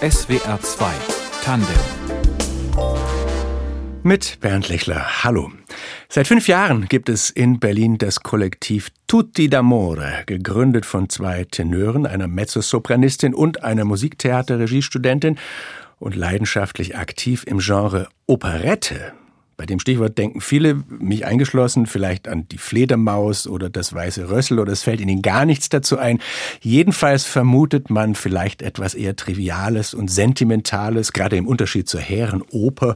SWR 2 Tandem mit Bernd Lechler. Hallo. Seit fünf Jahren gibt es in Berlin das Kollektiv Tutti d'Amore, gegründet von zwei Tenören, einer Mezzosopranistin und einer Musiktheater-Regiestudentin und leidenschaftlich aktiv im Genre Operette. Bei dem Stichwort denken viele, mich eingeschlossen, vielleicht an die Fledermaus oder das weiße Rössel oder es fällt ihnen gar nichts dazu ein. Jedenfalls vermutet man vielleicht etwas eher Triviales und Sentimentales, gerade im Unterschied zur Herrenoper.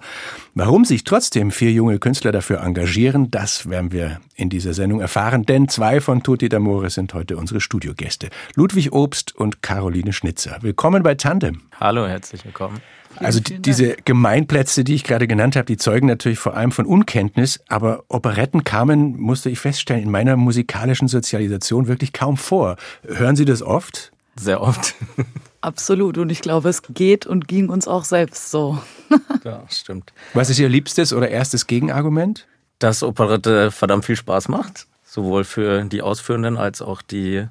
Warum sich trotzdem vier junge Künstler dafür engagieren, das werden wir in dieser Sendung erfahren, denn zwei von Tutti d'Amore sind heute unsere Studiogäste. Ludwig Obst und Caroline Schnitzer. Willkommen bei Tandem. Hallo, herzlich willkommen. Also diese Gemeinplätze, die ich gerade genannt habe, die zeugen natürlich vor allem von Unkenntnis, aber Operetten kamen, musste ich feststellen, in meiner musikalischen Sozialisation wirklich kaum vor. Hören Sie das oft? Sehr oft. Absolut. Und ich glaube, es geht und ging uns auch selbst so. ja, stimmt. Was ist Ihr liebstes oder erstes Gegenargument? Dass Operette verdammt viel Spaß macht. Sowohl für die Ausführenden als auch die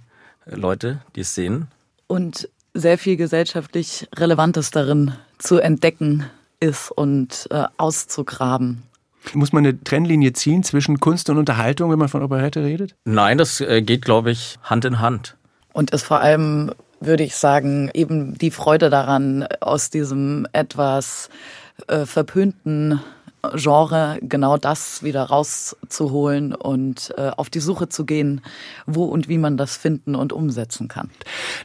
Leute, die es sehen. Und sehr viel gesellschaftlich Relevantes darin zu entdecken ist und äh, auszugraben. Muss man eine Trennlinie ziehen zwischen Kunst und Unterhaltung, wenn man von Operette redet? Nein, das äh, geht, glaube ich, Hand in Hand. Und ist vor allem, würde ich sagen, eben die Freude daran, aus diesem etwas äh, verpönten Genre genau das wieder rauszuholen und äh, auf die Suche zu gehen, wo und wie man das finden und umsetzen kann.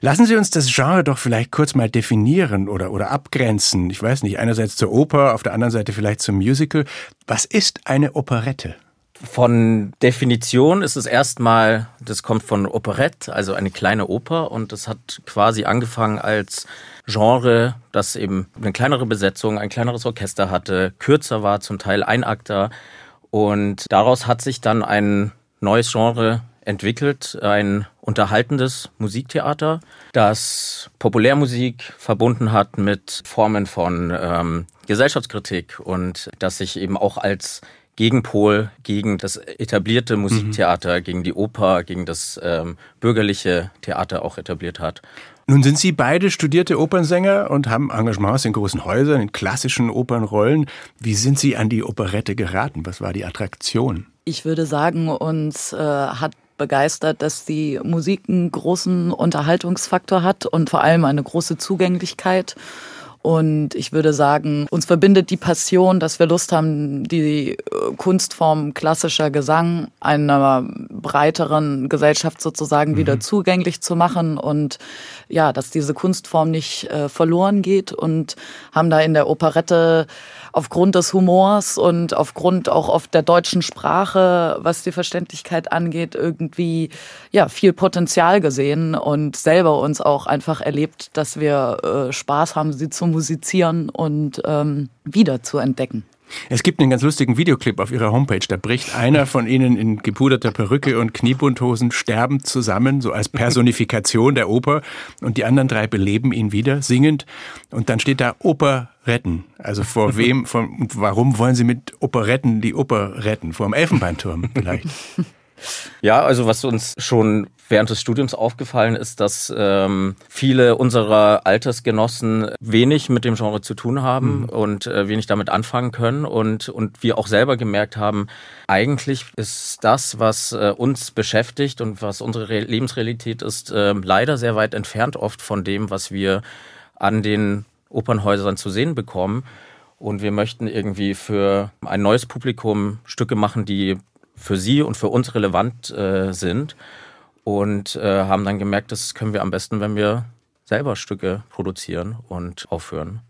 Lassen Sie uns das Genre doch vielleicht kurz mal definieren oder, oder abgrenzen. Ich weiß nicht, einerseits zur Oper, auf der anderen Seite vielleicht zum Musical. Was ist eine Operette? Von Definition ist es erstmal, das kommt von Operette, also eine kleine Oper und das hat quasi angefangen als Genre, das eben eine kleinere Besetzung, ein kleineres Orchester hatte, kürzer war, zum Teil Einakter. Und daraus hat sich dann ein neues Genre entwickelt, ein unterhaltendes Musiktheater, das Populärmusik verbunden hat mit Formen von ähm, Gesellschaftskritik und das sich eben auch als Gegenpol gegen das etablierte Musiktheater, mhm. gegen die Oper, gegen das ähm, bürgerliche Theater auch etabliert hat. Nun sind Sie beide studierte Opernsänger und haben Engagements in großen Häusern, in klassischen Opernrollen. Wie sind Sie an die Operette geraten? Was war die Attraktion? Ich würde sagen, uns äh, hat begeistert, dass die Musik einen großen Unterhaltungsfaktor hat und vor allem eine große Zugänglichkeit. Und ich würde sagen, uns verbindet die Passion, dass wir Lust haben, die äh, Kunstform klassischer Gesang einer breiteren Gesellschaft sozusagen mhm. wieder zugänglich zu machen und ja, dass diese Kunstform nicht äh, verloren geht und haben da in der Operette aufgrund des Humors und aufgrund auch oft der deutschen Sprache, was die Verständlichkeit angeht, irgendwie ja viel Potenzial gesehen und selber uns auch einfach erlebt, dass wir äh, Spaß haben, sie zu musizieren und ähm, wieder zu entdecken. Es gibt einen ganz lustigen Videoclip auf ihrer Homepage. Da bricht einer von ihnen in gepuderter Perücke und Kniebundhosen sterbend zusammen, so als Personifikation der Oper. Und die anderen drei beleben ihn wieder, singend. Und dann steht da Oper retten. Also vor wem, von, warum wollen sie mit Operetten die Oper retten? Vor dem Elfenbeinturm vielleicht. Ja, also was uns schon während des Studiums aufgefallen ist, dass ähm, viele unserer Altersgenossen wenig mit dem Genre zu tun haben mhm. und äh, wenig damit anfangen können und, und wir auch selber gemerkt haben, eigentlich ist das, was äh, uns beschäftigt und was unsere Re Lebensrealität ist, äh, leider sehr weit entfernt oft von dem, was wir an den Opernhäusern zu sehen bekommen. Und wir möchten irgendwie für ein neues Publikum Stücke machen, die für sie und für uns relevant äh, sind. Und äh, haben dann gemerkt, das können wir am besten, wenn wir selber Stücke produzieren und aufführen.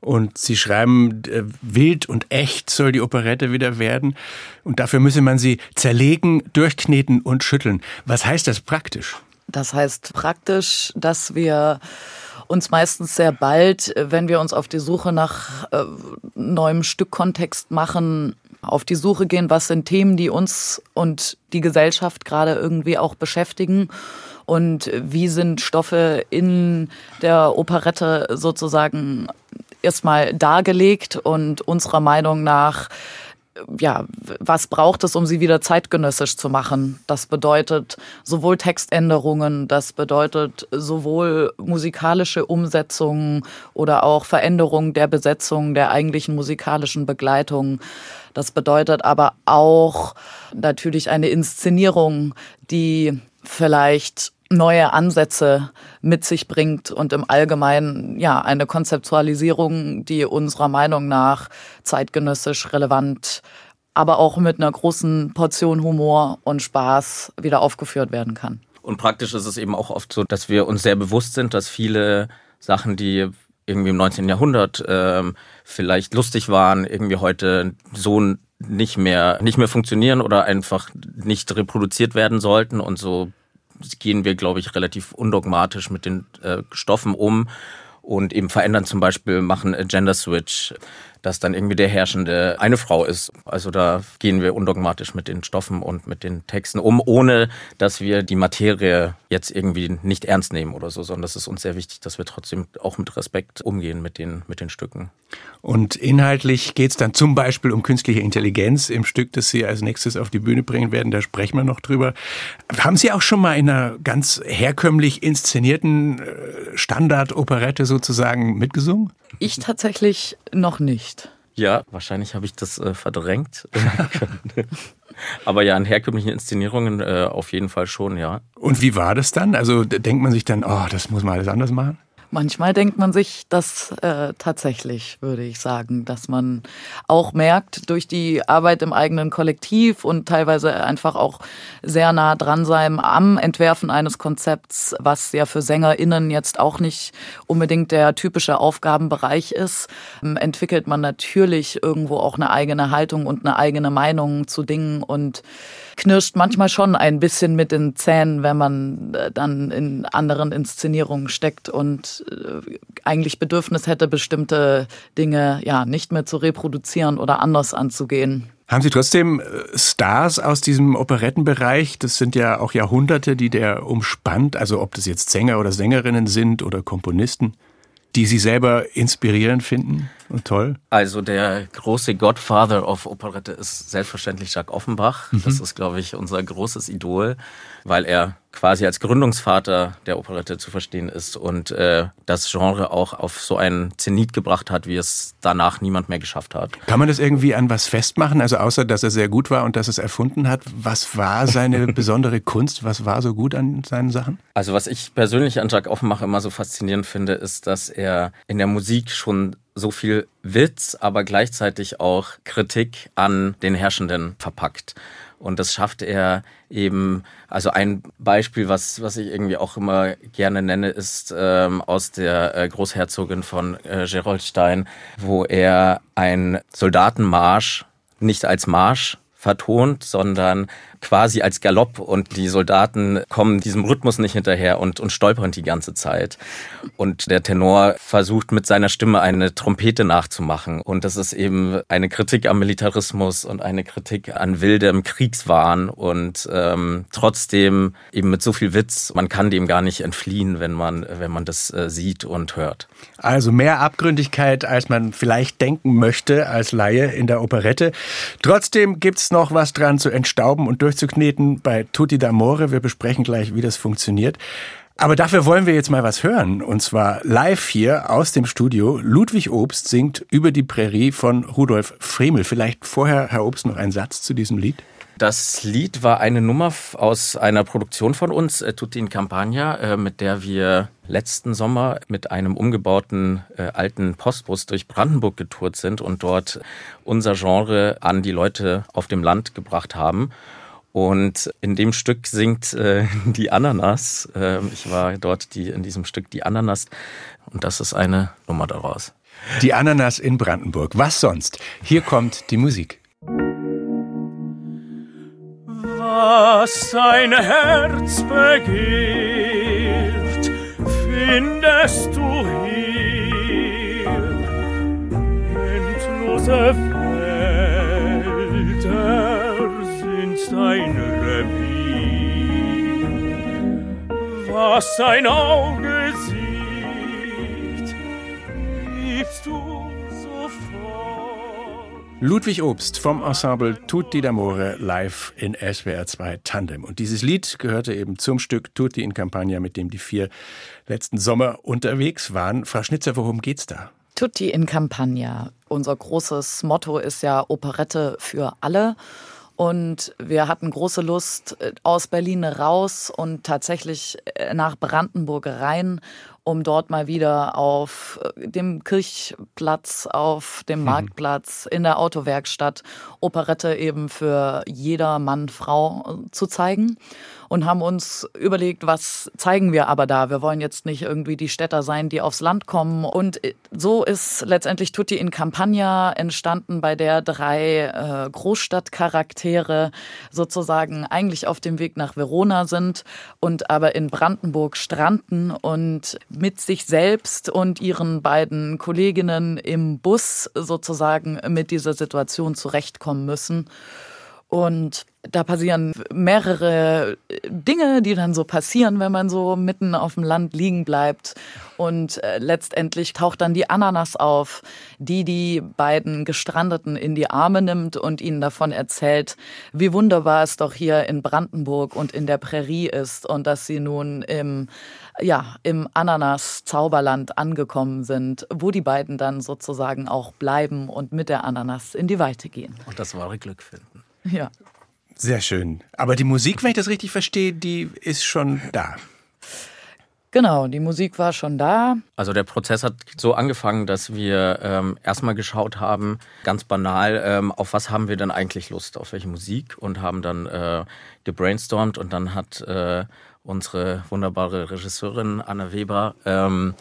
Und sie schreiben, äh, wild und echt soll die Operette wieder werden. Und dafür müsse man sie zerlegen, durchkneten und schütteln. Was heißt das praktisch? Das heißt praktisch, dass wir uns meistens sehr bald, wenn wir uns auf die Suche nach äh, neuem Stückkontext machen, auf die Suche gehen, was sind Themen, die uns und die Gesellschaft gerade irgendwie auch beschäftigen und wie sind Stoffe in der Operette sozusagen erstmal dargelegt und unserer Meinung nach ja, was braucht es, um sie wieder zeitgenössisch zu machen? Das bedeutet sowohl Textänderungen, das bedeutet sowohl musikalische Umsetzungen oder auch Veränderungen der Besetzung der eigentlichen musikalischen Begleitung. Das bedeutet aber auch natürlich eine Inszenierung, die vielleicht neue Ansätze mit sich bringt und im Allgemeinen ja eine Konzeptualisierung, die unserer Meinung nach zeitgenössisch relevant, aber auch mit einer großen Portion Humor und Spaß wieder aufgeführt werden kann. Und praktisch ist es eben auch oft so, dass wir uns sehr bewusst sind, dass viele Sachen, die irgendwie im 19. Jahrhundert äh, vielleicht lustig waren, irgendwie heute so nicht mehr nicht mehr funktionieren oder einfach nicht reproduziert werden sollten und so gehen wir, glaube ich, relativ undogmatisch mit den äh, Stoffen um und eben verändern zum Beispiel, machen Gender Switch, dass dann irgendwie der Herrschende eine Frau ist. Also da gehen wir undogmatisch mit den Stoffen und mit den Texten um, ohne dass wir die Materie jetzt irgendwie nicht ernst nehmen oder so, sondern das ist uns sehr wichtig, dass wir trotzdem auch mit Respekt umgehen mit den, mit den Stücken. Und inhaltlich geht es dann zum Beispiel um künstliche Intelligenz im Stück, das Sie als nächstes auf die Bühne bringen werden. Da sprechen wir noch drüber. Haben Sie auch schon mal in einer ganz herkömmlich inszenierten äh, Standardoperette sozusagen mitgesungen? Ich tatsächlich noch nicht. Ja, wahrscheinlich habe ich das äh, verdrängt. Aber ja, in herkömmlichen Inszenierungen äh, auf jeden Fall schon, ja. Und wie war das dann? Also denkt man sich dann, oh, das muss man alles anders machen? Manchmal denkt man sich das äh, tatsächlich, würde ich sagen, dass man auch merkt durch die Arbeit im eigenen Kollektiv und teilweise einfach auch sehr nah dran sein am Entwerfen eines Konzepts, was ja für SängerInnen jetzt auch nicht unbedingt der typische Aufgabenbereich ist, ähm, entwickelt man natürlich irgendwo auch eine eigene Haltung und eine eigene Meinung zu Dingen und knirscht manchmal schon ein bisschen mit den Zähnen, wenn man äh, dann in anderen Inszenierungen steckt und äh, eigentlich Bedürfnis hätte, bestimmte Dinge ja nicht mehr zu reproduzieren oder anders anzugehen. Haben Sie trotzdem äh, Stars aus diesem Operettenbereich? Das sind ja auch Jahrhunderte, die der umspannt. Also ob das jetzt Sänger oder Sängerinnen sind oder Komponisten die Sie selber inspirierend finden toll? Also der große Godfather of Operette ist selbstverständlich Jacques Offenbach. Mhm. Das ist, glaube ich, unser großes Idol, weil er quasi als Gründungsvater der Operette zu verstehen ist und äh, das Genre auch auf so einen Zenit gebracht hat, wie es danach niemand mehr geschafft hat. Kann man das irgendwie an was festmachen? Also außer, dass er sehr gut war und dass es erfunden hat, was war seine besondere Kunst? Was war so gut an seinen Sachen? Also was ich persönlich an Jacques Offenbach immer so faszinierend finde, ist, dass er in der Musik schon so viel Witz, aber gleichzeitig auch Kritik an den Herrschenden verpackt. Und das schafft er eben, also ein Beispiel, was, was ich irgendwie auch immer gerne nenne, ist ähm, aus der äh, Großherzogin von äh, Gerolstein, wo er einen Soldatenmarsch nicht als Marsch vertont, sondern quasi als Galopp und die Soldaten kommen diesem Rhythmus nicht hinterher und, und stolpern die ganze Zeit. Und der Tenor versucht mit seiner Stimme eine Trompete nachzumachen. Und das ist eben eine Kritik am Militarismus und eine Kritik an wildem Kriegswahn und ähm, trotzdem eben mit so viel Witz, man kann dem gar nicht entfliehen, wenn man, wenn man das äh, sieht und hört. Also mehr Abgründigkeit, als man vielleicht denken möchte als Laie in der Operette. Trotzdem gibt's noch was dran zu entstauben und durch durchzukneten bei Tutti d'Amore. Wir besprechen gleich, wie das funktioniert. Aber dafür wollen wir jetzt mal was hören. Und zwar live hier aus dem Studio. Ludwig Obst singt über die Prärie von Rudolf Fremel. Vielleicht vorher, Herr Obst, noch ein Satz zu diesem Lied? Das Lied war eine Nummer aus einer Produktion von uns, äh, Tutti in Campagna, äh, mit der wir letzten Sommer mit einem umgebauten äh, alten Postbus durch Brandenburg getourt sind und dort unser Genre an die Leute auf dem Land gebracht haben. Und in dem Stück singt äh, die Ananas. Äh, ich war dort die, in diesem Stück die Ananas. Und das ist eine Nummer daraus. Die Ananas in Brandenburg. Was sonst? Hier kommt die Musik. Was dein Herz begehrt, findest du hier. Endlose sein Revier. Was sein Auge sieht, liebst du sofort. Ludwig Obst vom Ensemble Tutti d'Amore live in SWR 2 Tandem. Und dieses Lied gehörte eben zum Stück Tutti in Campagna, mit dem die vier letzten Sommer unterwegs waren. Frau Schnitzer, worum geht's da? Tutti in Campagna. Unser großes Motto ist ja Operette für alle. Und wir hatten große Lust, äh, aus Berlin raus und tatsächlich äh, nach Brandenburg rein, um dort mal wieder auf äh, dem Kirchplatz, auf dem mhm. Marktplatz, in der Autowerkstatt Operette eben für jeder Mann, Frau zu zeigen und haben uns überlegt, was zeigen wir aber da? Wir wollen jetzt nicht irgendwie die Städter sein, die aufs Land kommen. Und so ist letztendlich Tutti in Campagna entstanden, bei der drei äh, Großstadtcharaktere sozusagen eigentlich auf dem Weg nach Verona sind und aber in Brandenburg stranden und mit sich selbst und ihren beiden Kolleginnen im Bus sozusagen mit dieser Situation zurechtkommen müssen. Und da passieren mehrere Dinge, die dann so passieren, wenn man so mitten auf dem Land liegen bleibt. Und äh, letztendlich taucht dann die Ananas auf, die die beiden Gestrandeten in die Arme nimmt und ihnen davon erzählt, wie wunderbar es doch hier in Brandenburg und in der Prärie ist und dass sie nun im ja, im Ananas-Zauberland angekommen sind, wo die beiden dann sozusagen auch bleiben und mit der Ananas in die Weite gehen. Und das wahre Glück finden. Ja. Sehr schön. Aber die Musik, wenn ich das richtig verstehe, die ist schon da. Genau, die Musik war schon da. Also der Prozess hat so angefangen, dass wir ähm, erstmal geschaut haben, ganz banal, ähm, auf was haben wir denn eigentlich Lust, auf welche Musik und haben dann äh, gebrainstormt und dann hat äh, unsere wunderbare Regisseurin Anna Weber ähm,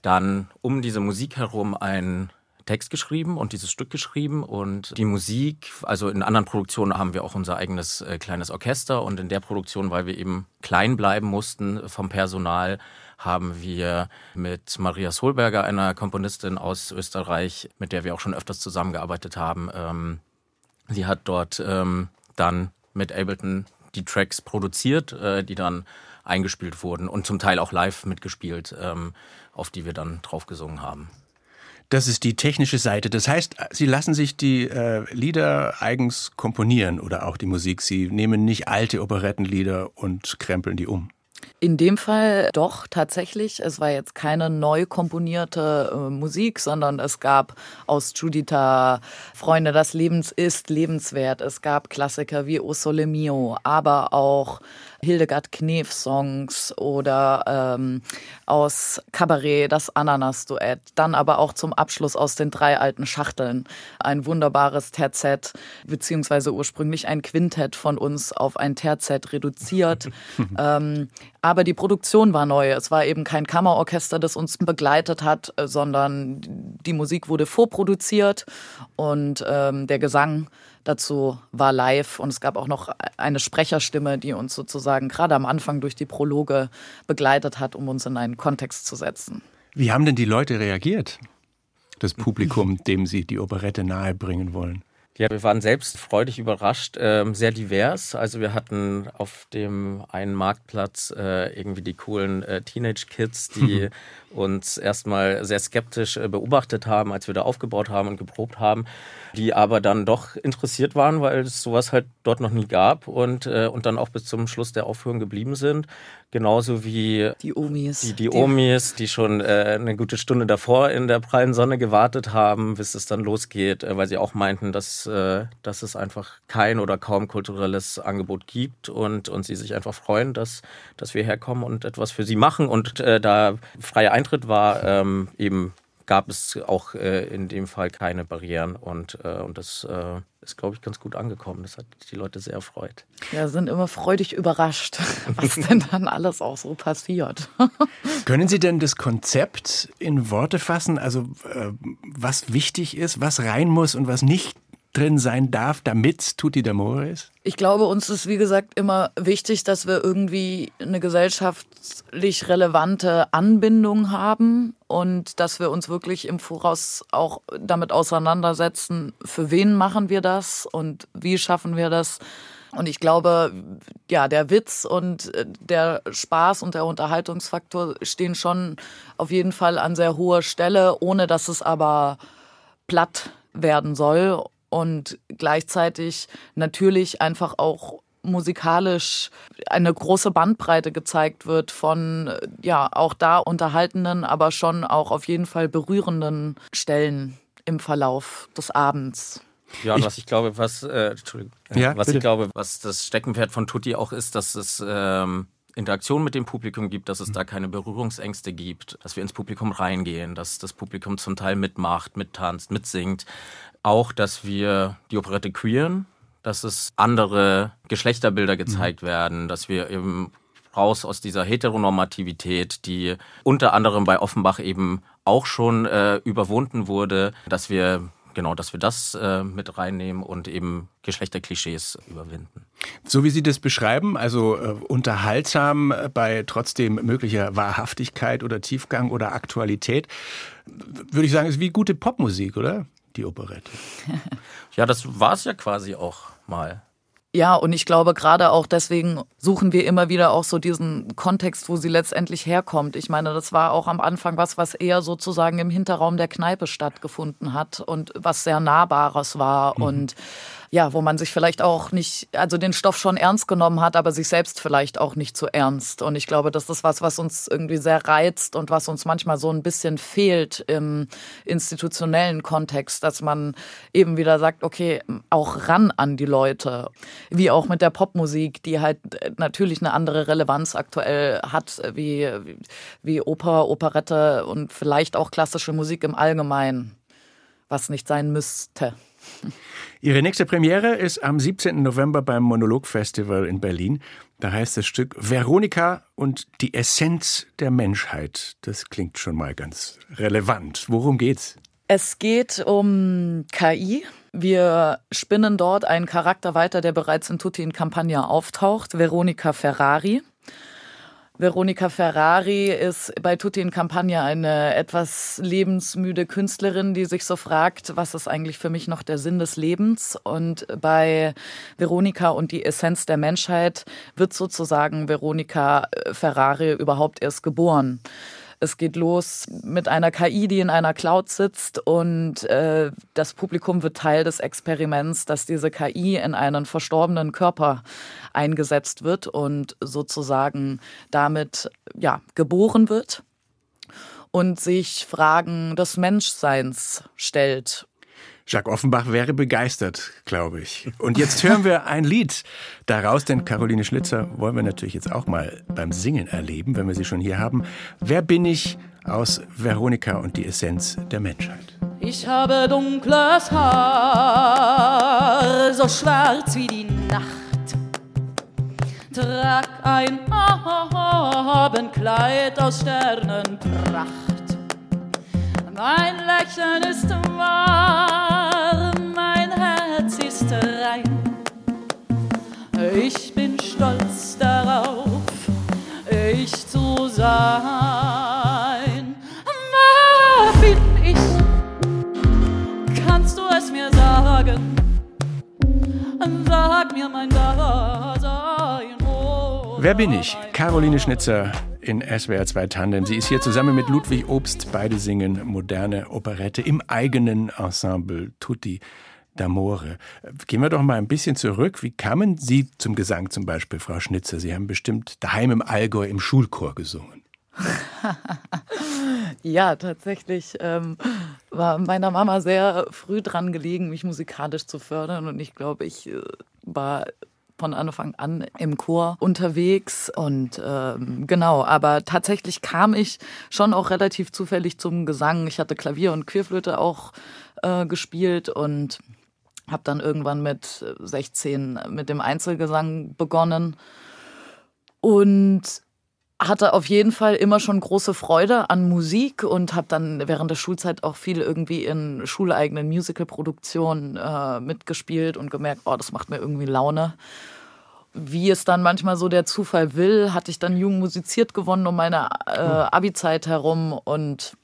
dann um diese Musik herum ein Text geschrieben und dieses Stück geschrieben und die Musik, also in anderen Produktionen haben wir auch unser eigenes äh, kleines Orchester und in der Produktion, weil wir eben klein bleiben mussten vom Personal, haben wir mit Maria Solberger, einer Komponistin aus Österreich, mit der wir auch schon öfters zusammengearbeitet haben, ähm, sie hat dort ähm, dann mit Ableton die Tracks produziert, äh, die dann eingespielt wurden und zum Teil auch live mitgespielt, ähm, auf die wir dann drauf gesungen haben. Das ist die technische Seite. Das heißt, Sie lassen sich die äh, Lieder eigens komponieren oder auch die Musik. Sie nehmen nicht alte Operettenlieder und krempeln die um. In dem Fall doch tatsächlich. Es war jetzt keine neu komponierte äh, Musik, sondern es gab aus Judita Freunde das Lebens ist lebenswert. Es gab Klassiker wie O Sole Mio, aber auch Hildegard Knef Songs oder ähm, aus Cabaret das Ananas-Duett. Dann aber auch zum Abschluss aus den drei alten Schachteln ein wunderbares Terzett, beziehungsweise ursprünglich ein Quintett von uns auf ein Terzett reduziert. ähm, aber die Produktion war neu. Es war eben kein Kammerorchester, das uns begleitet hat, sondern die Musik wurde vorproduziert und ähm, der Gesang dazu war live und es gab auch noch eine Sprecherstimme, die uns sozusagen gerade am Anfang durch die Prologe begleitet hat, um uns in einen Kontext zu setzen. Wie haben denn die Leute reagiert? Das Publikum, dem Sie die Operette nahebringen wollen? Ja, wir waren selbst freudig überrascht, äh, sehr divers. Also wir hatten auf dem einen Marktplatz äh, irgendwie die coolen äh, Teenage-Kids, die uns erstmal sehr skeptisch äh, beobachtet haben, als wir da aufgebaut haben und geprobt haben, die aber dann doch interessiert waren, weil es sowas halt dort noch nie gab und, äh, und dann auch bis zum Schluss der Aufführung geblieben sind. Genauso wie die Omis. Die, die Omis, die schon äh, eine gute Stunde davor in der prallen Sonne gewartet haben, bis es dann losgeht, äh, weil sie auch meinten, dass, äh, dass es einfach kein oder kaum kulturelles Angebot gibt und, und sie sich einfach freuen, dass, dass wir herkommen und etwas für sie machen und äh, da freie Eintritt Eintritt war, ähm, eben gab es auch äh, in dem Fall keine Barrieren und, äh, und das äh, ist, glaube ich, ganz gut angekommen. Das hat die Leute sehr erfreut. Ja, sind immer freudig überrascht, was denn dann alles auch so passiert. Können Sie denn das Konzept in Worte fassen? Also äh, was wichtig ist, was rein muss und was nicht drin sein darf, damit Tutti d'Amore ist? Ich glaube, uns ist, wie gesagt, immer wichtig, dass wir irgendwie eine gesellschaftlich relevante Anbindung haben und dass wir uns wirklich im Voraus auch damit auseinandersetzen, für wen machen wir das und wie schaffen wir das. Und ich glaube, ja, der Witz und äh, der Spaß und der Unterhaltungsfaktor stehen schon auf jeden Fall an sehr hoher Stelle, ohne dass es aber platt werden soll und gleichzeitig natürlich einfach auch musikalisch eine große Bandbreite gezeigt wird von ja auch da unterhaltenen, aber schon auch auf jeden Fall berührenden Stellen im Verlauf des Abends. Ja, und was ich glaube, was, äh, Entschuldigung, Ja, was bitte. ich glaube, was das Steckenpferd von Tutti auch ist, dass es ähm, Interaktion mit dem Publikum gibt, dass es da keine Berührungsängste gibt, dass wir ins Publikum reingehen, dass das Publikum zum Teil mitmacht, mittanzt, mitsingt. Auch, dass wir die Operette queeren, dass es andere Geschlechterbilder gezeigt werden, dass wir eben raus aus dieser Heteronormativität, die unter anderem bei Offenbach eben auch schon äh, überwunden wurde, dass wir genau, dass wir das äh, mit reinnehmen und eben Geschlechterklischees überwinden. So wie Sie das beschreiben, also äh, unterhaltsam äh, bei trotzdem möglicher Wahrhaftigkeit oder Tiefgang oder Aktualität, würde ich sagen, ist wie gute Popmusik, oder? Die Operette. Ja, das war es ja quasi auch mal. Ja, und ich glaube, gerade auch deswegen suchen wir immer wieder auch so diesen Kontext, wo sie letztendlich herkommt. Ich meine, das war auch am Anfang was, was eher sozusagen im Hinterraum der Kneipe stattgefunden hat und was sehr Nahbares war und ja, wo man sich vielleicht auch nicht, also den Stoff schon ernst genommen hat, aber sich selbst vielleicht auch nicht so ernst. Und ich glaube, das ist was, was uns irgendwie sehr reizt und was uns manchmal so ein bisschen fehlt im institutionellen Kontext, dass man eben wieder sagt, okay, auch ran an die Leute. Wie auch mit der Popmusik, die halt natürlich eine andere Relevanz aktuell hat, wie, wie Oper, Operette und vielleicht auch klassische Musik im Allgemeinen, was nicht sein müsste. Ihre nächste Premiere ist am 17. November beim Monologfestival in Berlin. Da heißt das Stück Veronika und die Essenz der Menschheit. Das klingt schon mal ganz relevant. Worum geht's? Es geht um KI. Wir spinnen dort einen Charakter weiter, der bereits in Tutti in Campagna auftaucht, Veronika Ferrari. Veronika Ferrari ist bei Tutti in Campagna eine etwas lebensmüde Künstlerin, die sich so fragt, was ist eigentlich für mich noch der Sinn des Lebens? Und bei Veronika und die Essenz der Menschheit wird sozusagen Veronika Ferrari überhaupt erst geboren. Es geht los mit einer KI, die in einer Cloud sitzt und äh, das Publikum wird Teil des Experiments, dass diese KI in einen verstorbenen Körper eingesetzt wird und sozusagen damit ja geboren wird und sich Fragen des Menschseins stellt. Jacques Offenbach wäre begeistert, glaube ich. Und jetzt hören wir ein Lied daraus, denn Caroline Schlitzer wollen wir natürlich jetzt auch mal beim Singen erleben, wenn wir sie schon hier haben. Wer bin ich aus Veronika und die Essenz der Menschheit? Ich habe dunkles Haar, so schwarz wie die Nacht. Trag ein Abendkleid aus Sternenpracht. Mein Lächeln ist wahr, Ich bin stolz darauf, ich zu sein. Wer bin ich? Kannst du es mir sagen? Sag mir mein Dasein. Oh, Wer bin ich? Caroline Schnitzer in SWR 2 Tandem. Sie ist hier zusammen mit Ludwig Obst. Beide singen moderne Operette im eigenen Ensemble Tutti d'Amore. Gehen wir doch mal ein bisschen zurück. Wie kamen Sie zum Gesang zum Beispiel, Frau Schnitzer? Sie haben bestimmt daheim im Allgäu im Schulchor gesungen. Ja, tatsächlich ähm, war meiner Mama sehr früh dran gelegen, mich musikalisch zu fördern. Und ich glaube, ich äh, war von Anfang an im Chor unterwegs. Und ähm, genau, aber tatsächlich kam ich schon auch relativ zufällig zum Gesang. Ich hatte Klavier und Querflöte auch äh, gespielt und habe dann irgendwann mit 16 mit dem Einzelgesang begonnen. Und hatte auf jeden Fall immer schon große Freude an Musik und habe dann während der Schulzeit auch viel irgendwie in schuleigenen Musicalproduktionen äh, mitgespielt und gemerkt, oh, das macht mir irgendwie Laune. Wie es dann manchmal so der Zufall will, hatte ich dann Jung musiziert gewonnen um meine äh, Abi-Zeit herum und äh,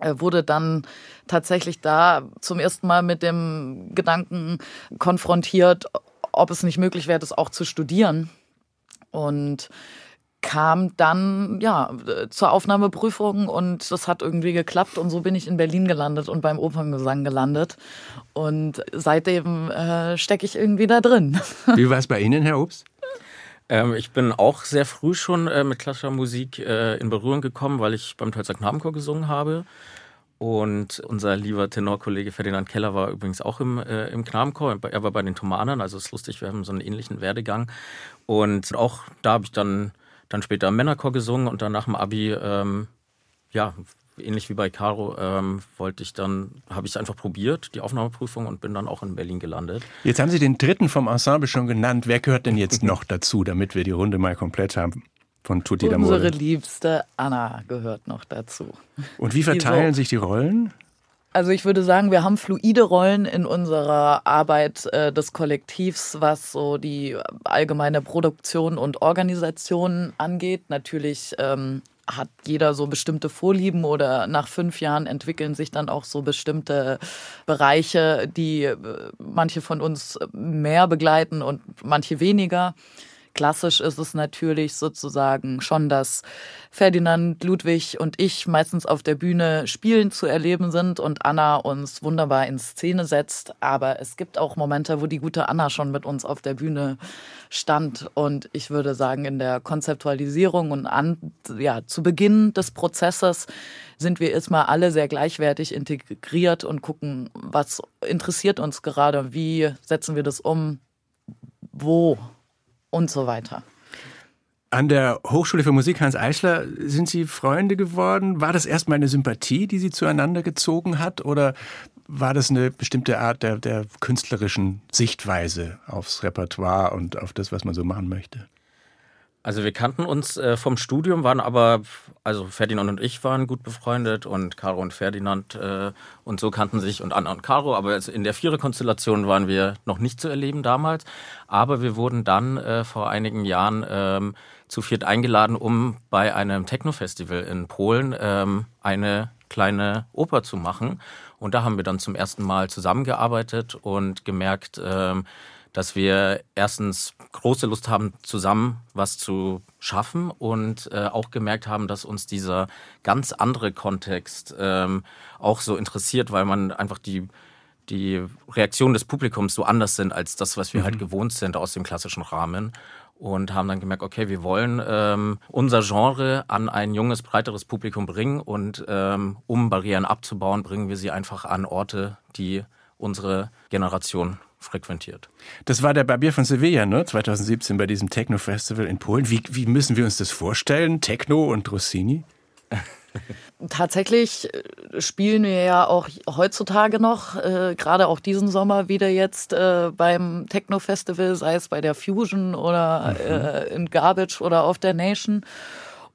wurde dann tatsächlich da zum ersten Mal mit dem Gedanken konfrontiert, ob es nicht möglich wäre, das auch zu studieren. Und kam dann ja zur Aufnahmeprüfung und das hat irgendwie geklappt und so bin ich in Berlin gelandet und beim Operngesang gelandet und seitdem äh, stecke ich irgendwie da drin. Wie war es bei Ihnen, Herr Obst? Ähm, ich bin auch sehr früh schon äh, mit klassischer Musik äh, in Berührung gekommen, weil ich beim Tölzer Knabenchor gesungen habe. Und unser lieber Tenorkollege Ferdinand Keller war übrigens auch im, äh, im Knabenchor. Er war bei den Thomanern, also ist lustig, wir haben so einen ähnlichen Werdegang. Und auch da habe ich dann dann später im Männerchor gesungen und dann nach dem Abi, ähm, ja, ähnlich wie bei Caro, ähm, wollte ich dann, habe ich es einfach probiert, die Aufnahmeprüfung und bin dann auch in Berlin gelandet. Jetzt haben Sie den dritten vom Ensemble schon genannt. Wer gehört denn jetzt noch dazu, damit wir die Runde mal komplett haben? Von Tutti Unsere liebste Anna gehört noch dazu. Und wie verteilen sich die Rollen? Also ich würde sagen, wir haben fluide Rollen in unserer Arbeit äh, des Kollektivs, was so die allgemeine Produktion und Organisation angeht. Natürlich ähm, hat jeder so bestimmte Vorlieben oder nach fünf Jahren entwickeln sich dann auch so bestimmte Bereiche, die äh, manche von uns mehr begleiten und manche weniger. Klassisch ist es natürlich sozusagen schon, dass Ferdinand, Ludwig und ich meistens auf der Bühne spielen zu erleben sind und Anna uns wunderbar in Szene setzt. Aber es gibt auch Momente, wo die gute Anna schon mit uns auf der Bühne stand. Und ich würde sagen, in der Konzeptualisierung und an, ja, zu Beginn des Prozesses sind wir erstmal alle sehr gleichwertig integriert und gucken, was interessiert uns gerade, wie setzen wir das um, wo und so weiter. An der Hochschule für Musik Hans Eichler sind Sie Freunde geworden. War das erstmal eine Sympathie, die Sie zueinander gezogen hat? Oder war das eine bestimmte Art der, der künstlerischen Sichtweise aufs Repertoire und auf das, was man so machen möchte? Also wir kannten uns äh, vom Studium, waren aber, also Ferdinand und ich waren gut befreundet und Caro und Ferdinand äh, und so kannten sich und Anna und Caro, aber in der Vierer-Konstellation waren wir noch nicht zu erleben damals. Aber wir wurden dann äh, vor einigen Jahren ähm, zu viert eingeladen, um bei einem Techno-Festival in Polen ähm, eine kleine Oper zu machen. Und da haben wir dann zum ersten Mal zusammengearbeitet und gemerkt, ähm, dass wir erstens große Lust haben, zusammen was zu schaffen und äh, auch gemerkt haben, dass uns dieser ganz andere Kontext ähm, auch so interessiert, weil man einfach die die Reaktionen des Publikums so anders sind als das, was wir halt mhm. halt gewohnt sind aus dem klassischen Rahmen und haben dann gemerkt, okay, wir wollen ähm, unser Genre an ein junges, breiteres Publikum bringen und ähm, um Barrieren abzubauen, bringen wir sie einfach an Orte, die unsere Generation frequentiert. Das war der Barbier von Sevilla, ne? 2017 bei diesem Techno-Festival in Polen. Wie, wie müssen wir uns das vorstellen? Techno und Rossini? Tatsächlich äh, spielen wir ja auch heutzutage noch, äh, gerade auch diesen Sommer wieder jetzt äh, beim Techno-Festival, sei es bei der Fusion oder mhm. äh, in Garbage oder auf der Nation.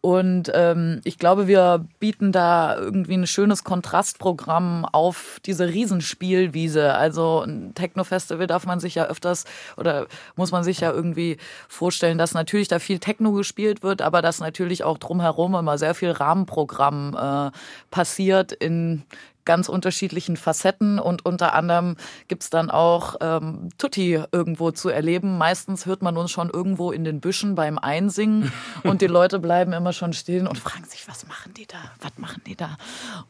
Und ähm, ich glaube, wir bieten da irgendwie ein schönes Kontrastprogramm auf diese Riesenspielwiese. Also ein Techno-Festival darf man sich ja öfters oder muss man sich ja irgendwie vorstellen, dass natürlich da viel Techno gespielt wird, aber dass natürlich auch drumherum immer sehr viel Rahmenprogramm äh, passiert in ganz unterschiedlichen Facetten und unter anderem gibt's dann auch ähm, Tutti irgendwo zu erleben. Meistens hört man uns schon irgendwo in den Büschen beim Einsingen und die Leute bleiben immer schon stehen und fragen sich, was machen die da? Was machen die da?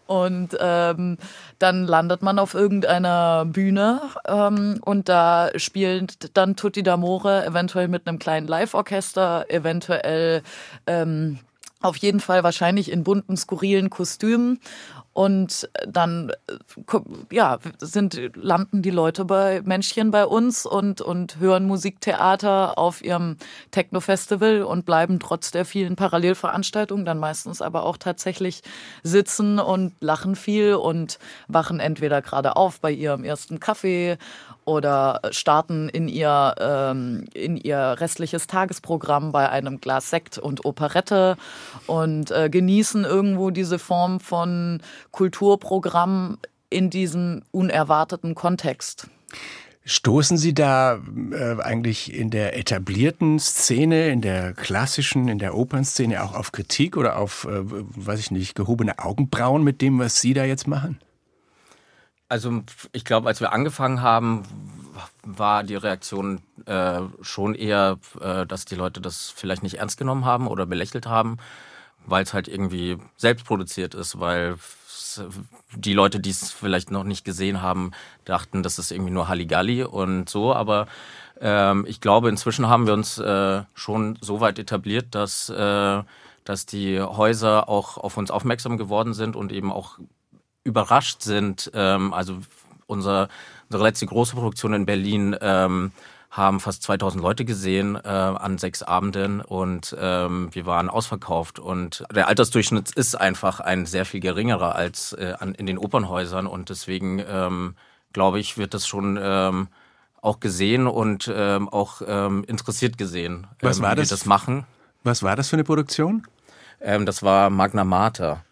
Und ähm, dann landet man auf irgendeiner Bühne ähm, und da spielt dann Tutti d'Amore eventuell mit einem kleinen Live-Orchester, eventuell ähm, auf jeden Fall wahrscheinlich in bunten, skurrilen Kostümen. Und dann äh, ja, sind, landen die Leute bei Männchen bei uns und, und hören Musiktheater auf ihrem Techno-Festival und bleiben trotz der vielen Parallelveranstaltungen dann meistens aber auch tatsächlich sitzen und lachen viel und wachen entweder gerade auf bei ihrem ersten Kaffee oder starten in ihr, ähm, in ihr restliches Tagesprogramm bei einem Glas Sekt und Operette und äh, genießen irgendwo diese Form von Kulturprogramm in diesem unerwarteten Kontext. Stoßen Sie da äh, eigentlich in der etablierten Szene, in der klassischen, in der Opernszene auch auf Kritik oder auf, äh, weiß ich nicht, gehobene Augenbrauen mit dem, was Sie da jetzt machen? Also ich glaube, als wir angefangen haben, war die Reaktion äh, schon eher, äh, dass die Leute das vielleicht nicht ernst genommen haben oder belächelt haben, weil es halt irgendwie selbst produziert ist, weil die Leute, die es vielleicht noch nicht gesehen haben, dachten, das ist irgendwie nur Halligalli und so. Aber ähm, ich glaube, inzwischen haben wir uns äh, schon so weit etabliert, dass, äh, dass die Häuser auch auf uns aufmerksam geworden sind und eben auch überrascht sind. Ähm, also unser, unsere letzte große Produktion in Berlin ähm, haben fast 2000 Leute gesehen äh, an sechs Abenden und ähm, wir waren ausverkauft. Und der Altersdurchschnitt ist einfach ein sehr viel geringerer als äh, an, in den Opernhäusern und deswegen ähm, glaube ich, wird das schon ähm, auch gesehen und ähm, auch ähm, interessiert gesehen, Was ähm, war wie das? wir das machen. Was war das für eine Produktion? Ähm, das war Magna Mater.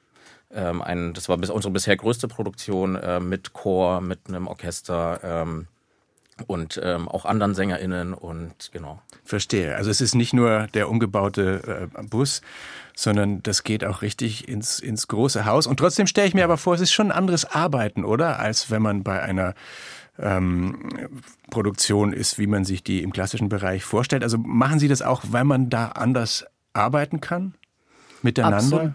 Ähm, ein, das war bis, unsere bisher größte Produktion äh, mit Chor, mit einem Orchester ähm, und ähm, auch anderen SängerInnen und genau. Verstehe. Also es ist nicht nur der umgebaute äh, Bus, sondern das geht auch richtig ins, ins große Haus. Und trotzdem stelle ich mir aber vor, es ist schon ein anderes Arbeiten, oder? Als wenn man bei einer ähm, Produktion ist, wie man sich die im klassischen Bereich vorstellt. Also machen Sie das auch, weil man da anders arbeiten kann? Miteinander? Absolut.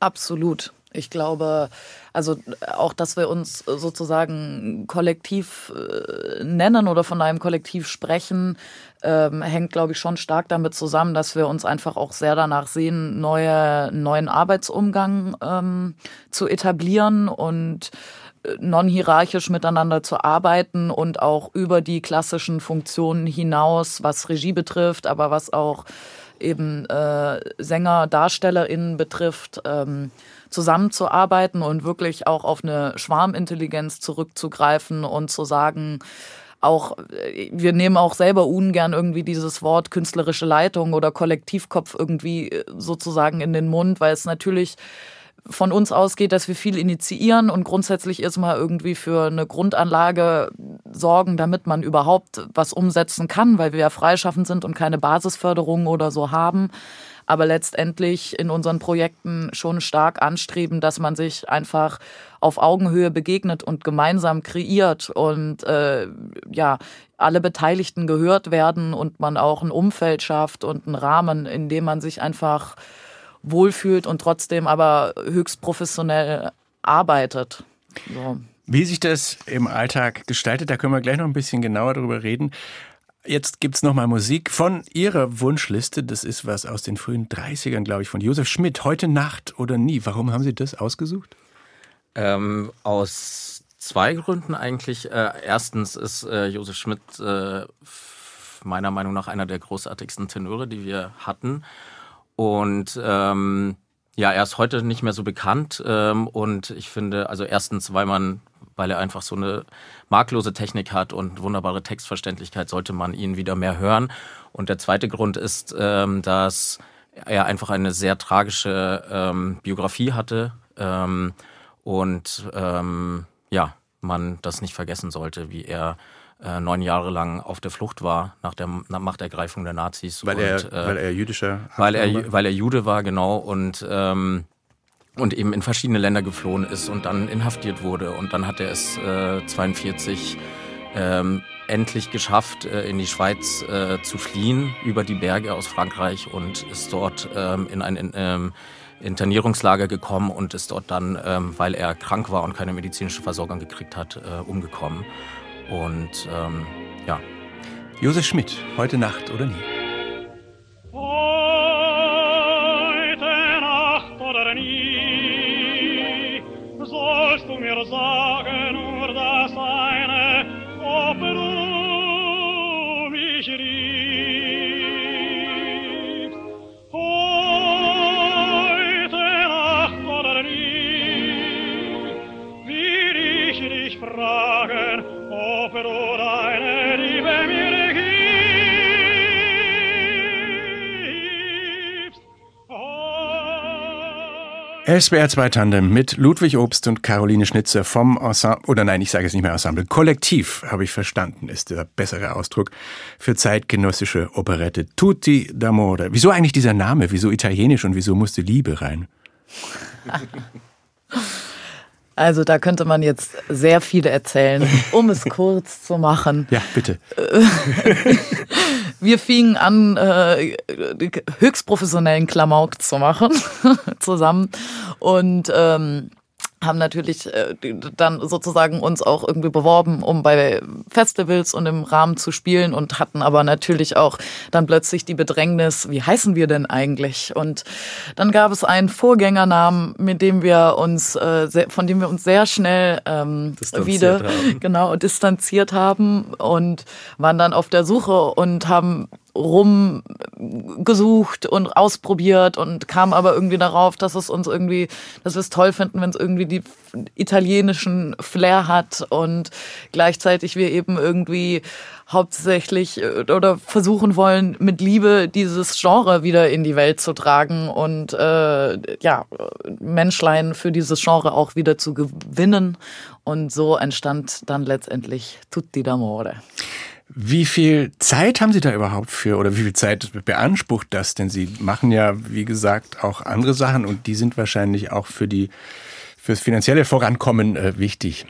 Absolut. Ich glaube, also auch, dass wir uns sozusagen kollektiv äh, nennen oder von einem Kollektiv sprechen, ähm, hängt, glaube ich, schon stark damit zusammen, dass wir uns einfach auch sehr danach sehen, neue, neuen Arbeitsumgang ähm, zu etablieren und äh, non-hierarchisch miteinander zu arbeiten und auch über die klassischen Funktionen hinaus, was Regie betrifft, aber was auch eben äh, Sänger, DarstellerInnen betrifft, ähm, zusammenzuarbeiten und wirklich auch auf eine Schwarmintelligenz zurückzugreifen und zu sagen, auch, äh, wir nehmen auch selber ungern irgendwie dieses Wort künstlerische Leitung oder Kollektivkopf irgendwie äh, sozusagen in den Mund, weil es natürlich von uns ausgeht, dass wir viel initiieren und grundsätzlich erstmal irgendwie für eine Grundanlage sorgen, damit man überhaupt was umsetzen kann, weil wir ja freischaffend sind und keine Basisförderung oder so haben. Aber letztendlich in unseren Projekten schon stark anstreben, dass man sich einfach auf Augenhöhe begegnet und gemeinsam kreiert und äh, ja, alle Beteiligten gehört werden und man auch ein Umfeld schafft und einen Rahmen, in dem man sich einfach wohlfühlt und trotzdem aber höchst professionell arbeitet. So. Wie sich das im Alltag gestaltet, da können wir gleich noch ein bisschen genauer drüber reden. Jetzt gibt's noch mal Musik von Ihrer Wunschliste. Das ist was aus den frühen 30ern, glaube ich, von Josef Schmidt. Heute Nacht oder nie. Warum haben Sie das ausgesucht? Ähm, aus zwei Gründen eigentlich. Äh, erstens ist äh, Josef Schmidt äh, meiner Meinung nach einer der großartigsten Tenöre, die wir hatten. Und ähm, ja, er ist heute nicht mehr so bekannt. Ähm, und ich finde, also erstens, weil man, weil er einfach so eine marklose Technik hat und wunderbare Textverständlichkeit, sollte man ihn wieder mehr hören. Und der zweite Grund ist, ähm, dass er einfach eine sehr tragische ähm, Biografie hatte. Ähm, und ähm, ja, man das nicht vergessen sollte, wie er äh, neun Jahre lang auf der Flucht war nach der Machtergreifung der Nazis. Weil, und, er, äh, weil er jüdischer weil er, war? weil er Jude war, genau, und, ähm, und eben in verschiedene Länder geflohen ist und dann inhaftiert wurde. Und dann hat er es äh, 42 ähm, endlich geschafft, äh, in die Schweiz äh, zu fliehen, über die Berge aus Frankreich und ist dort ähm, in ein in, ähm, Internierungslager gekommen und ist dort dann, ähm, weil er krank war und keine medizinische Versorgung gekriegt hat, äh, umgekommen. Und ähm, ja, Josef Schmidt, heute Nacht oder nie. Heute Nacht oder nie sollst du mir sagen, SBR 2 Tandem mit Ludwig Obst und Caroline Schnitzer vom Ensemble, oder nein, ich sage es nicht mehr Ensemble, Kollektiv, habe ich verstanden, ist der bessere Ausdruck für zeitgenössische Operette. Tutti d'amore. Wieso eigentlich dieser Name? Wieso italienisch und wieso musste Liebe rein? Also da könnte man jetzt sehr viel erzählen, um es kurz zu machen. Ja, bitte. Wir fingen an, äh, höchst professionellen Klamauk zu machen zusammen. Und ähm, haben natürlich äh, dann sozusagen uns auch irgendwie beworben, um bei Festivals und im Rahmen zu spielen und hatten aber natürlich auch dann plötzlich die Bedrängnis, wie heißen wir denn eigentlich? Und dann gab es einen Vorgängernamen, mit dem wir uns, äh, sehr, von dem wir uns sehr schnell ähm, wieder haben. genau distanziert haben und waren dann auf der Suche und haben rumgesucht und ausprobiert und kam aber irgendwie darauf, dass es uns irgendwie, dass wir es toll finden, wenn es irgendwie die italienischen Flair hat und gleichzeitig wir eben irgendwie hauptsächlich äh, oder versuchen wollen, mit Liebe dieses Genre wieder in die Welt zu tragen und äh, ja, Menschlein für dieses Genre auch wieder zu gewinnen. Und so entstand dann letztendlich Tutti d'Amore. Wie viel Zeit haben Sie da überhaupt für oder wie viel Zeit beansprucht das? Denn Sie machen ja, wie gesagt, auch andere Sachen und die sind wahrscheinlich auch für die fürs finanzielle Vorankommen äh, wichtig.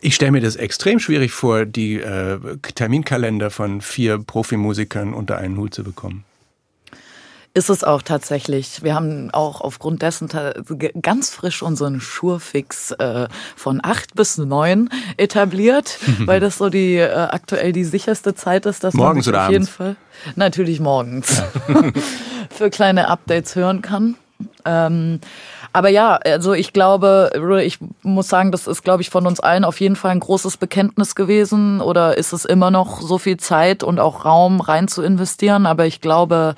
Ich stelle mir das extrem schwierig vor, die äh, Terminkalender von vier Profimusikern unter einen Hut zu bekommen. Ist es auch tatsächlich. Wir haben auch aufgrund dessen ganz frisch unseren Schurfix äh, von acht bis neun etabliert, weil das so die äh, aktuell die sicherste Zeit ist, dass Morgens man auf jeden? Fall natürlich morgens für kleine Updates hören kann. Ähm, aber ja, also ich glaube, ich muss sagen, das ist, glaube ich, von uns allen auf jeden Fall ein großes Bekenntnis gewesen. Oder ist es immer noch so viel Zeit und auch Raum rein zu investieren? Aber ich glaube,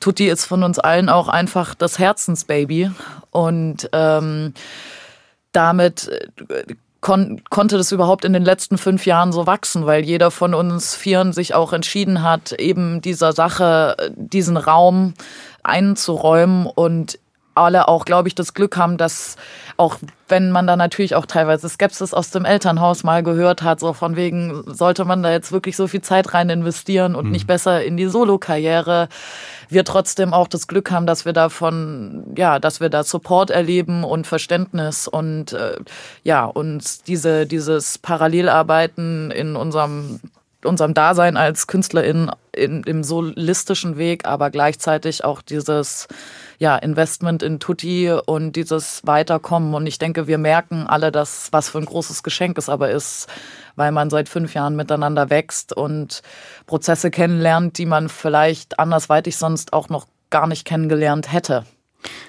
Tutti ist von uns allen auch einfach das Herzensbaby. Und ähm, damit äh, kon konnte das überhaupt in den letzten fünf Jahren so wachsen, weil jeder von uns Vieren sich auch entschieden hat, eben dieser Sache, äh, diesen Raum einzuräumen und alle auch, glaube ich, das Glück haben, dass auch wenn man da natürlich auch teilweise Skepsis aus dem Elternhaus mal gehört hat, so von wegen, sollte man da jetzt wirklich so viel Zeit rein investieren und nicht besser in die Solo-Karriere, wir trotzdem auch das Glück haben, dass wir davon, ja, dass wir da Support erleben und Verständnis und äh, ja, uns diese, dieses Parallelarbeiten in unserem unserem Dasein als Künstlerin in, im solistischen Weg, aber gleichzeitig auch dieses ja, Investment in Tutti und dieses Weiterkommen. Und ich denke, wir merken alle, dass was für ein großes Geschenk es aber ist, weil man seit fünf Jahren miteinander wächst und Prozesse kennenlernt, die man vielleicht andersweitig sonst auch noch gar nicht kennengelernt hätte.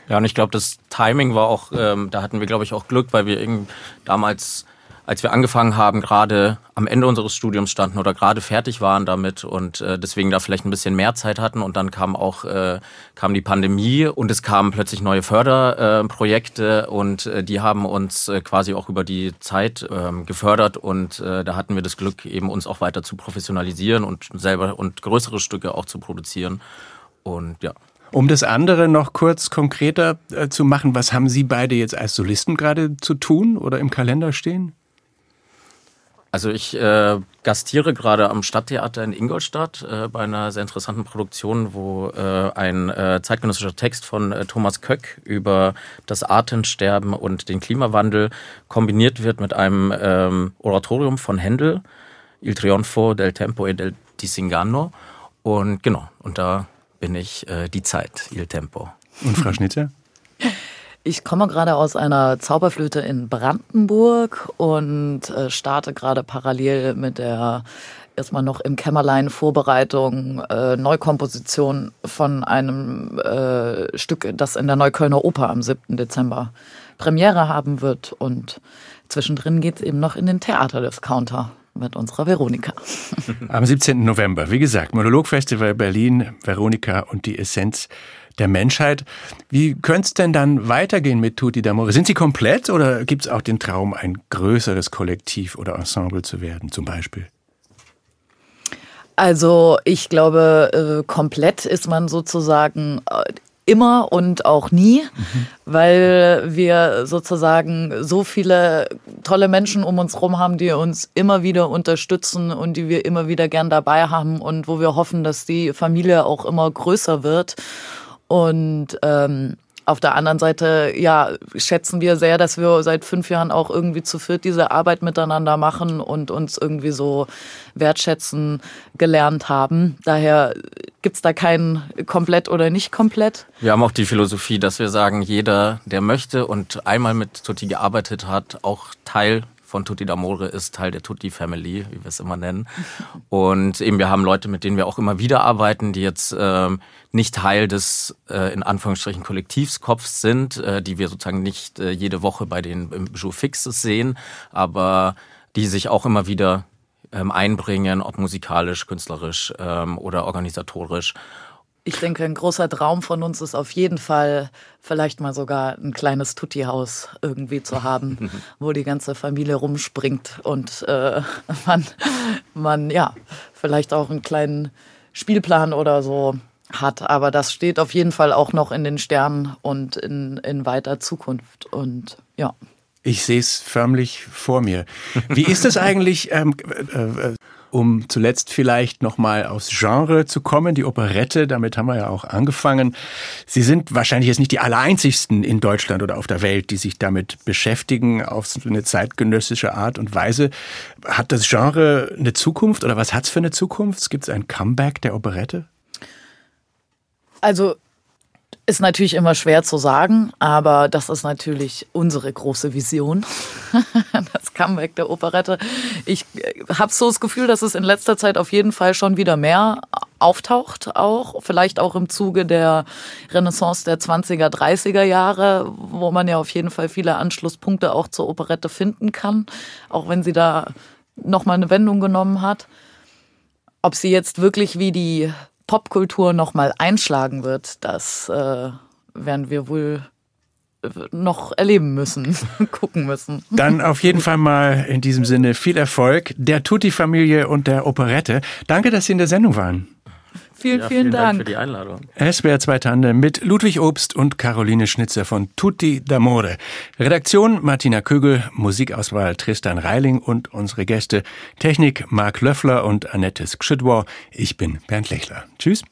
Ja, und ich glaube, das Timing war auch, ähm, da hatten wir, glaube ich, auch Glück, weil wir damals, als wir angefangen haben, gerade am Ende unseres Studiums standen oder gerade fertig waren damit und äh, deswegen da vielleicht ein bisschen mehr Zeit hatten und dann kam auch äh, kam die Pandemie und es kamen plötzlich neue Förderprojekte äh, und äh, die haben uns äh, quasi auch über die Zeit ähm, gefördert und äh, da hatten wir das Glück, eben uns auch weiter zu professionalisieren und selber und größere Stücke auch zu produzieren und ja. Um das andere noch kurz konkreter äh, zu machen, was haben Sie beide jetzt als Solisten gerade zu tun oder im Kalender stehen? Also ich äh, gastiere gerade am Stadttheater in Ingolstadt äh, bei einer sehr interessanten Produktion, wo äh, ein äh, zeitgenössischer Text von äh, Thomas Köck über das Artensterben und den Klimawandel kombiniert wird mit einem ähm, Oratorium von Händel, Il Trionfo del Tempo e del Disinganno. Und genau, und da bin ich äh, die Zeit, Il Tempo. Und Frau Schnitzer? Ich komme gerade aus einer Zauberflöte in Brandenburg und äh, starte gerade parallel mit der erstmal noch im Kämmerlein Vorbereitung äh, Neukomposition von einem äh, Stück, das in der Neuköllner Oper am 7. Dezember Premiere haben wird. Und zwischendrin geht's eben noch in den Theaterdiscounter mit unserer Veronika. Am 17. November, wie gesagt, Monologfestival Berlin, Veronika und die Essenz der Menschheit. Wie könnte es denn dann weitergehen mit Tutti d'Amore? Sind Sie komplett oder gibt es auch den Traum, ein größeres Kollektiv oder Ensemble zu werden, zum Beispiel? Also ich glaube, äh, komplett ist man sozusagen äh, immer und auch nie, weil wir sozusagen so viele tolle Menschen um uns herum haben, die uns immer wieder unterstützen und die wir immer wieder gern dabei haben und wo wir hoffen, dass die Familie auch immer größer wird. Und ähm, auf der anderen Seite, ja, schätzen wir sehr, dass wir seit fünf Jahren auch irgendwie zu viert diese Arbeit miteinander machen und uns irgendwie so wertschätzen gelernt haben. Daher gibt's da kein komplett oder nicht komplett. Wir haben auch die Philosophie, dass wir sagen, jeder, der möchte und einmal mit Tutti gearbeitet hat, auch Teil von Tutti d'Amore ist Teil der Tutti Family, wie wir es immer nennen. Und eben wir haben Leute, mit denen wir auch immer wieder arbeiten, die jetzt ähm, nicht Teil des äh, in Anführungsstrichen Kollektivskopfs sind, äh, die wir sozusagen nicht äh, jede Woche bei den im Jour Fixes sehen, aber die sich auch immer wieder ähm, einbringen, ob musikalisch, künstlerisch ähm, oder organisatorisch. Ich denke, ein großer Traum von uns ist auf jeden Fall, vielleicht mal sogar ein kleines Tutti-Haus irgendwie zu haben, wo die ganze Familie rumspringt und äh, man, man, ja, vielleicht auch einen kleinen Spielplan oder so hat. Aber das steht auf jeden Fall auch noch in den Sternen und in, in weiter Zukunft. Und ja. Ich sehe es förmlich vor mir. Wie ist es eigentlich, ähm, äh, äh, um zuletzt vielleicht nochmal aufs Genre zu kommen, die Operette, damit haben wir ja auch angefangen. Sie sind wahrscheinlich jetzt nicht die allereinzigsten in Deutschland oder auf der Welt, die sich damit beschäftigen auf eine zeitgenössische Art und Weise. Hat das Genre eine Zukunft oder was hat's für eine Zukunft? Gibt es ein Comeback der Operette? Also ist natürlich immer schwer zu sagen, aber das ist natürlich unsere große Vision, das Comeback der Operette. Ich habe so das Gefühl, dass es in letzter Zeit auf jeden Fall schon wieder mehr auftaucht, auch vielleicht auch im Zuge der Renaissance der 20er, 30er Jahre, wo man ja auf jeden Fall viele Anschlusspunkte auch zur Operette finden kann, auch wenn sie da nochmal eine Wendung genommen hat. Ob sie jetzt wirklich wie die Popkultur nochmal einschlagen wird, das äh, werden wir wohl äh, noch erleben müssen, gucken müssen. Dann auf jeden Fall mal in diesem Sinne viel Erfolg der Tutti-Familie und der Operette. Danke, dass Sie in der Sendung waren. Vielen, Ja, vielen, Dank. für die Einladung. SWR 2 Tande mit Ludwig Obst und Caroline Schnitzer von Tutti d'Amore. Redaktion Martina Kögel, Musikauswahl Tristan Reiling und unsere Gäste Technik Marc Löffler und Annette Skschidwar. Ich bin Bernd Lechler. Tschüss.